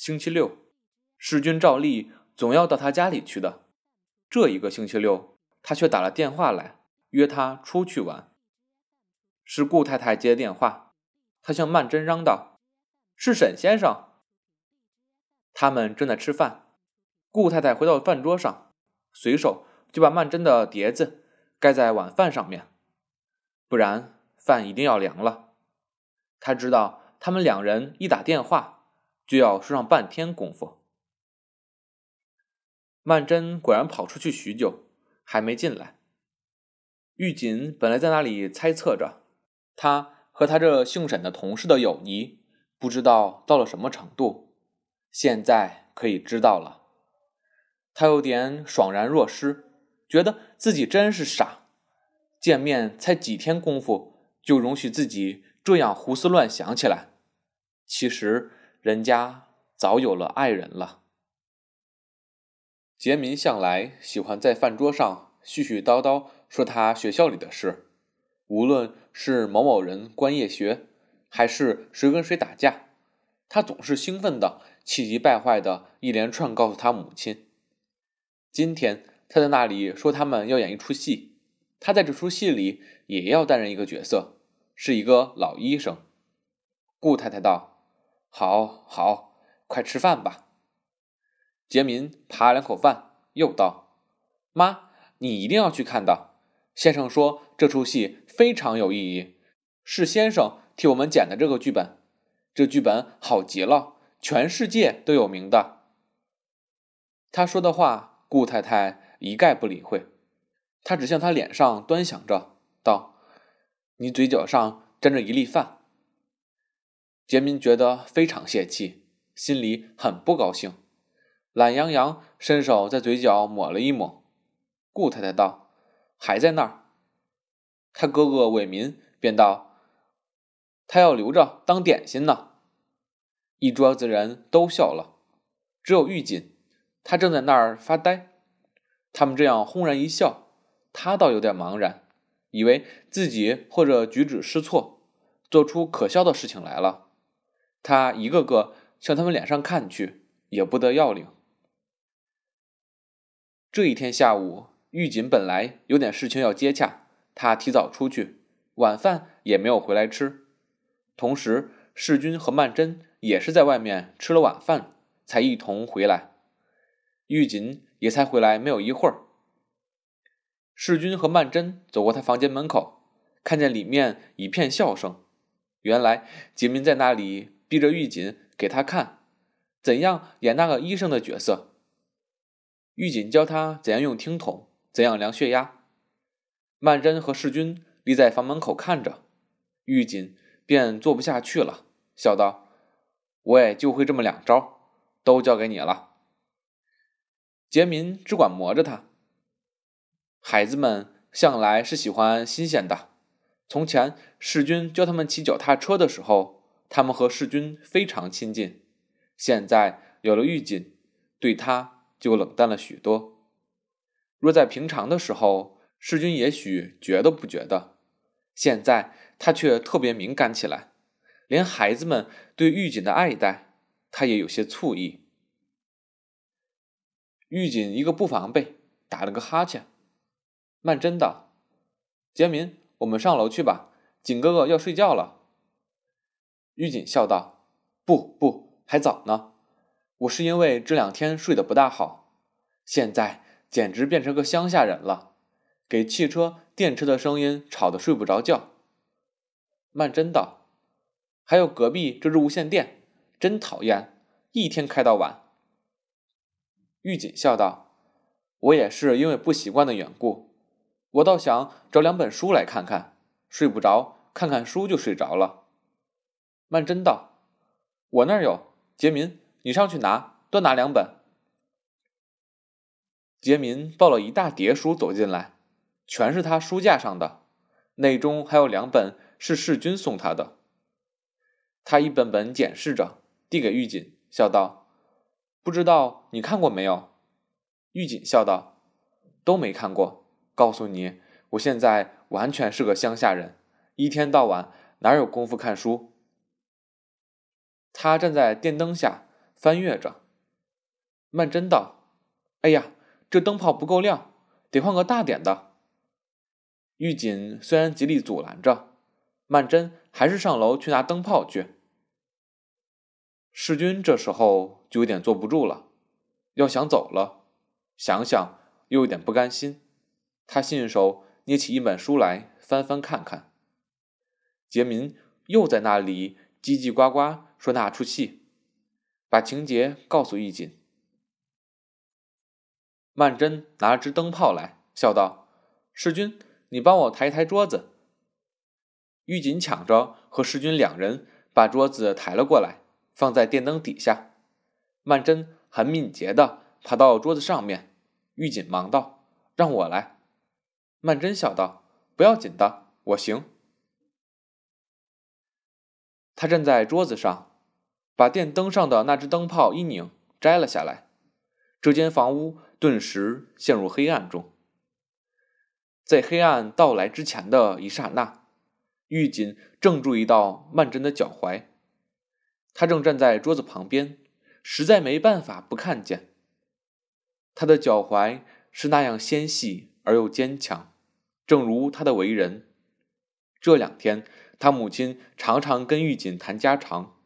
星期六，世君照例总要到他家里去的。这一个星期六，他却打了电话来约他出去玩。是顾太太接的电话，她向曼桢嚷道：“是沈先生。”他们正在吃饭，顾太太回到饭桌上，随手就把曼桢的碟子盖在晚饭上面，不然饭一定要凉了。他知道他们两人一打电话就要说上半天功夫。曼桢果然跑出去许久，还没进来。玉锦本来在那里猜测着，他和他这姓沈的同事的友谊，不知道到了什么程度。现在可以知道了，他有点爽然若失，觉得自己真是傻。见面才几天功夫，就容许自己这样胡思乱想起来。其实人家早有了爱人了。杰民向来喜欢在饭桌上絮絮叨叨说他学校里的事，无论是某某人关夜学，还是谁跟谁打架，他总是兴奋的、气急败坏的一连串告诉他母亲。今天他在那里说他们要演一出戏，他在这出戏里也要担任一个角色，是一个老医生。顾太太道：“好，好，快吃饭吧。”杰民扒两口饭，又道：“妈，你一定要去看的。先生说这出戏非常有意义，是先生替我们剪的这个剧本。这剧本好极了，全世界都有名的。”他说的话，顾太太一概不理会，他只向他脸上端详着，道：“你嘴角上沾着一粒饭。”杰民觉得非常泄气，心里很不高兴。懒洋洋伸手在嘴角抹了一抹，顾太太道：“还在那儿。”他哥哥伟民便道：“他要留着当点心呢。”一桌子人都笑了，只有玉锦，他正在那儿发呆。他们这样轰然一笑，他倒有点茫然，以为自己或者举止失措，做出可笑的事情来了。他一个个向他们脸上看去，也不得要领。这一天下午，玉锦本来有点事情要接洽，他提早出去，晚饭也没有回来吃。同时，世君和曼桢也是在外面吃了晚饭，才一同回来。玉锦也才回来没有一会儿。世君和曼桢走过他房间门口，看见里面一片笑声。原来杰明在那里逼着玉锦给他看，怎样演那个医生的角色。玉锦教他怎样用听筒，怎样量血压。曼桢和世君立在房门口看着，玉锦便坐不下去了，笑道：“我也就会这么两招，都交给你了。”杰民只管磨着他。孩子们向来是喜欢新鲜的。从前世君教他们骑脚踏车的时候，他们和世君非常亲近。现在有了玉锦，对他。就冷淡了许多。若在平常的时候，世君也许觉得不觉得，现在他却特别敏感起来，连孩子们对玉锦的爱戴，他也有些醋意。玉锦一个不防备，打了个哈欠。曼桢道：“杰民，我们上楼去吧，锦哥哥要睡觉了。”玉锦笑道：“不不，还早呢。”我是因为这两天睡得不大好，现在简直变成个乡下人了，给汽车、电车的声音吵得睡不着觉。曼桢道：“还有隔壁这只无线电，真讨厌，一天开到晚。”玉锦笑道：“我也是因为不习惯的缘故，我倒想找两本书来看看，睡不着，看看书就睡着了。”曼桢道：“我那儿有，杰民。”你上去拿，多拿两本。杰民抱了一大叠书走进来，全是他书架上的，内中还有两本是世君送他的。他一本本检视着，递给玉锦，笑道：“不知道你看过没有？”玉锦笑道：“都没看过。告诉你，我现在完全是个乡下人，一天到晚哪有功夫看书？”他站在电灯下。翻阅着。曼桢道：“哎呀，这灯泡不够亮，得换个大点的。”玉锦虽然极力阻拦着，曼桢还是上楼去拿灯泡去。世君这时候就有点坐不住了，要想走了，想想又有点不甘心，他信手捏起一本书来翻翻看看。杰民又在那里叽叽呱呱说那出戏，把情节告诉玉锦。曼桢拿了支灯泡来，笑道：“世君，你帮我抬一抬桌子。”玉锦抢着和世君两人把桌子抬了过来。放在电灯底下，曼桢很敏捷的爬到桌子上面。玉锦忙道：“让我来。”曼桢笑道：“不要紧的，我行。”他站在桌子上，把电灯上的那只灯泡一拧，摘了下来。这间房屋顿时陷入黑暗中。在黑暗到来之前的一刹那，玉锦正注意到曼桢的脚踝。他正站在桌子旁边，实在没办法不看见。他的脚踝是那样纤细而又坚强，正如他的为人。这两天，他母亲常常跟玉锦谈家常。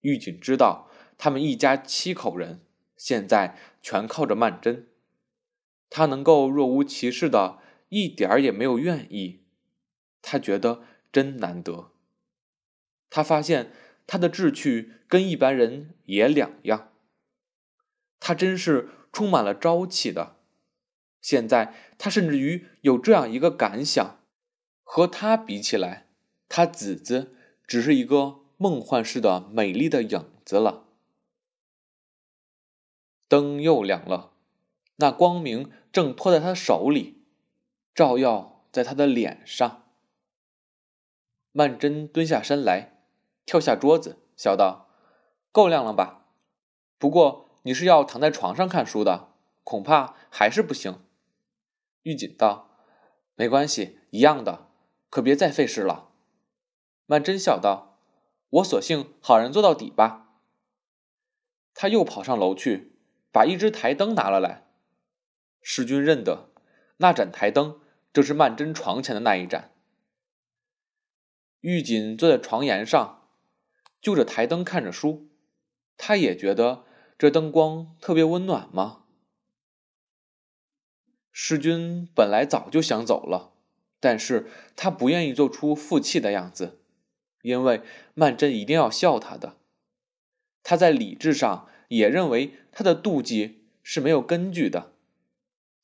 玉锦知道他们一家七口人现在全靠着曼桢，他能够若无其事的，一点儿也没有怨意，他觉得真难得。他发现。他的志趣跟一般人也两样，他真是充满了朝气的。现在他甚至于有这样一个感想：和他比起来，他子子只是一个梦幻似的美丽的影子了。灯又亮了，那光明正托在他手里，照耀在他的脸上。曼桢蹲下身来。跳下桌子，笑道：“够亮了吧？不过你是要躺在床上看书的，恐怕还是不行。”玉锦道：“没关系，一样的，可别再费事了。”曼桢笑道：“我索性好人做到底吧。”他又跑上楼去，把一只台灯拿了来。世君认得那盏台灯，正是曼桢床前的那一盏。玉锦坐在床沿上。就着台灯看着书，他也觉得这灯光特别温暖吗？世君本来早就想走了，但是他不愿意做出负气的样子，因为曼桢一定要笑他的。他在理智上也认为他的妒忌是没有根据的。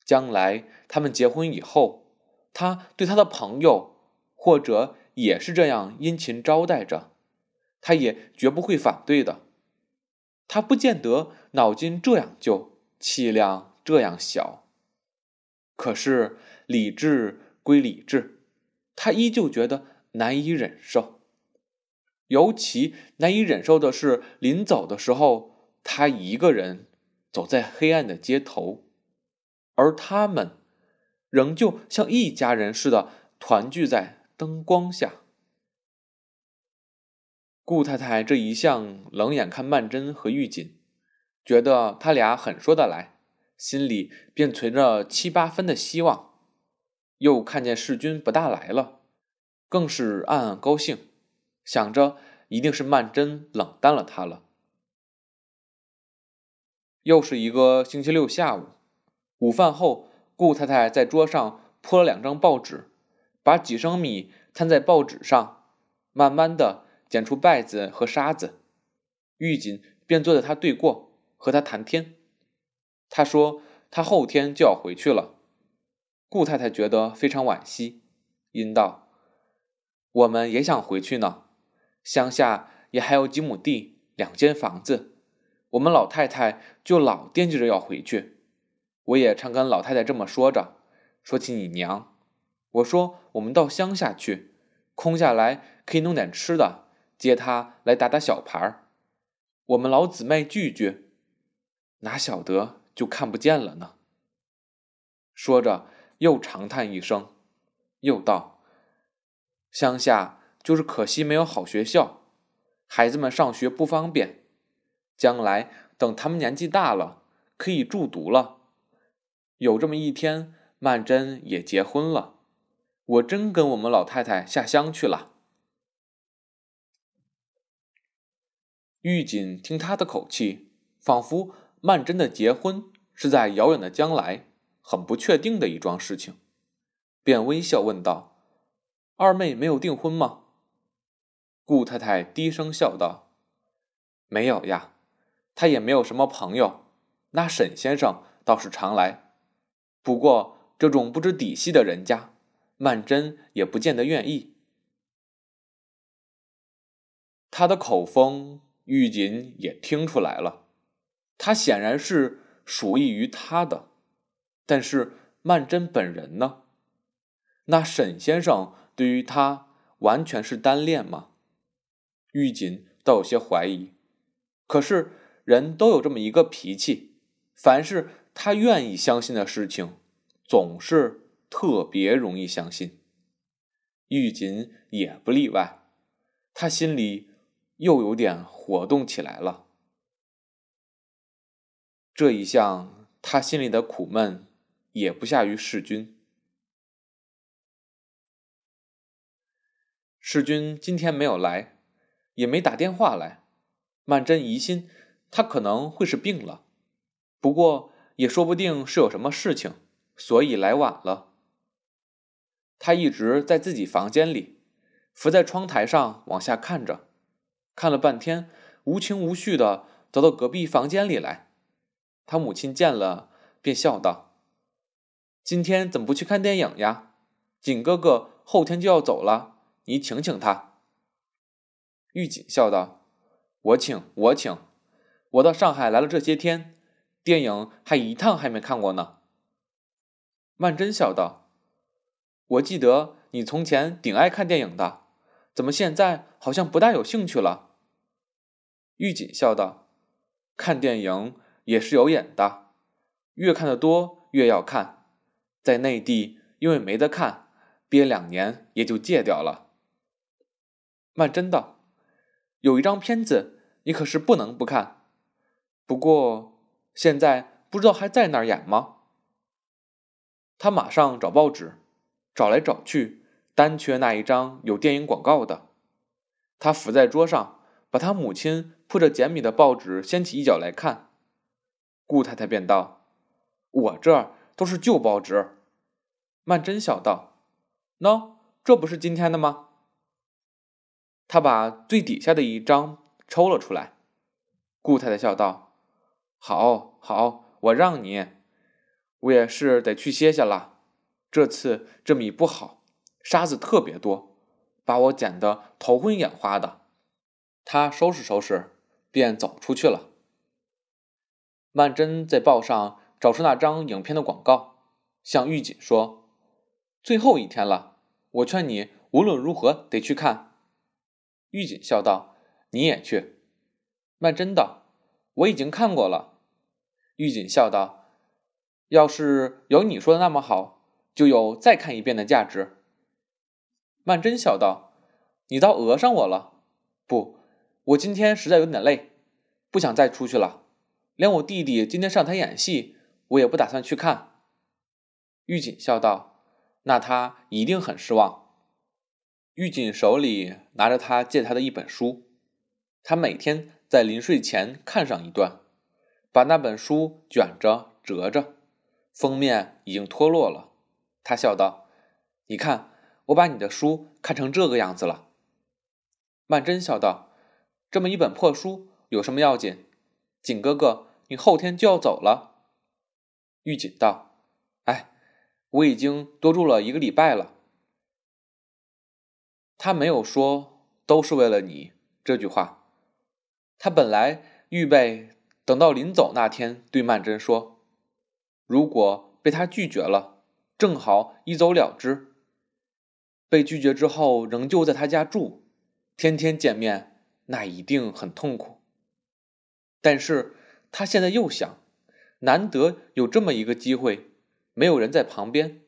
将来他们结婚以后，他对他的朋友或者也是这样殷勤招待着。他也绝不会反对的，他不见得脑筋这样旧，气量这样小。可是理智归理智，他依旧觉得难以忍受。尤其难以忍受的是，临走的时候，他一个人走在黑暗的街头，而他们仍旧像一家人似的团聚在灯光下。顾太太这一向冷眼看曼桢和玉锦，觉得他俩很说得来，心里便存着七八分的希望。又看见世君不大来了，更是暗暗高兴，想着一定是曼桢冷淡了他了。又是一个星期六下午，午饭后，顾太太在桌上铺了两张报纸，把几升米摊在报纸上，慢慢的。捡出稗子和沙子，玉锦便坐在他对过，和他谈天。他说他后天就要回去了。顾太太觉得非常惋惜，因道：“我们也想回去呢，乡下也还有几亩地，两间房子，我们老太太就老惦记着要回去。我也常跟老太太这么说着，说起你娘，我说我们到乡下去，空下来可以弄点吃的。”接她来打打小牌儿，我们老姊妹聚聚，哪晓得就看不见了呢？说着又长叹一声，又道：“乡下就是可惜没有好学校，孩子们上学不方便。将来等他们年纪大了，可以住读了。有这么一天，曼桢也结婚了，我真跟我们老太太下乡去了。玉锦听他的口气，仿佛曼桢的结婚是在遥远的将来，很不确定的一桩事情，便微笑问道：“二妹没有订婚吗？”顾太太低声笑道：“没有呀，她也没有什么朋友。那沈先生倒是常来，不过这种不知底细的人家，曼桢也不见得愿意。他的口风。”玉锦也听出来了，他显然是属意于他的，但是曼桢本人呢？那沈先生对于他完全是单恋吗？玉锦倒有些怀疑。可是人都有这么一个脾气，凡是他愿意相信的事情，总是特别容易相信。玉锦也不例外，他心里。又有点活动起来了。这一项，他心里的苦闷也不下于世君。世君今天没有来，也没打电话来。曼桢疑心他可能会是病了，不过也说不定是有什么事情，所以来晚了。他一直在自己房间里，伏在窗台上往下看着。看了半天，无情无绪的走到隔壁房间里来。他母亲见了，便笑道：“今天怎么不去看电影呀？锦哥哥后天就要走了，你请请他。”玉锦笑道：“我请，我请。我到上海来了这些天，电影还一趟还没看过呢。”曼桢笑道：“我记得你从前顶爱看电影的。”怎么现在好像不大有兴趣了？玉锦笑道：“看电影也是有瘾的，越看得多越要看。在内地因为没得看，憋两年也就戒掉了。”曼桢道：“有一张片子你可是不能不看，不过现在不知道还在那儿演吗？”他马上找报纸，找来找去。单缺那一张有电影广告的，他伏在桌上，把他母亲铺着简米的报纸掀起一角来看。顾太太便道：“我这儿都是旧报纸。”曼桢笑道：“喏，这不是今天的吗？”他把最底下的一张抽了出来。顾太太笑道：“好，好，我让你。我也是得去歇歇了。这次这米不好。”沙子特别多，把我捡得头昏眼花的。他收拾收拾，便走出去了。曼桢在报上找出那张影片的广告，向玉锦说：“最后一天了，我劝你无论如何得去看。”玉锦笑道：“你也去。”曼桢道：“我已经看过了。”玉锦笑道：“要是有你说的那么好，就有再看一遍的价值。”曼桢笑道：“你倒讹上我了。不，我今天实在有点累，不想再出去了。连我弟弟今天上台演戏，我也不打算去看。”玉锦笑道：“那他一定很失望。”玉锦手里拿着他借他的一本书，他每天在临睡前看上一段，把那本书卷着折着，封面已经脱落了。他笑道：“你看。”我把你的书看成这个样子了。曼桢笑道：“这么一本破书有什么要紧？景哥哥，你后天就要走了。”玉锦道：“哎，我已经多住了一个礼拜了。”他没有说“都是为了你”这句话。他本来预备等到临走那天对曼桢说：“如果被他拒绝了，正好一走了之。”被拒绝之后，仍旧在他家住，天天见面，那一定很痛苦。但是他现在又想，难得有这么一个机会，没有人在旁边，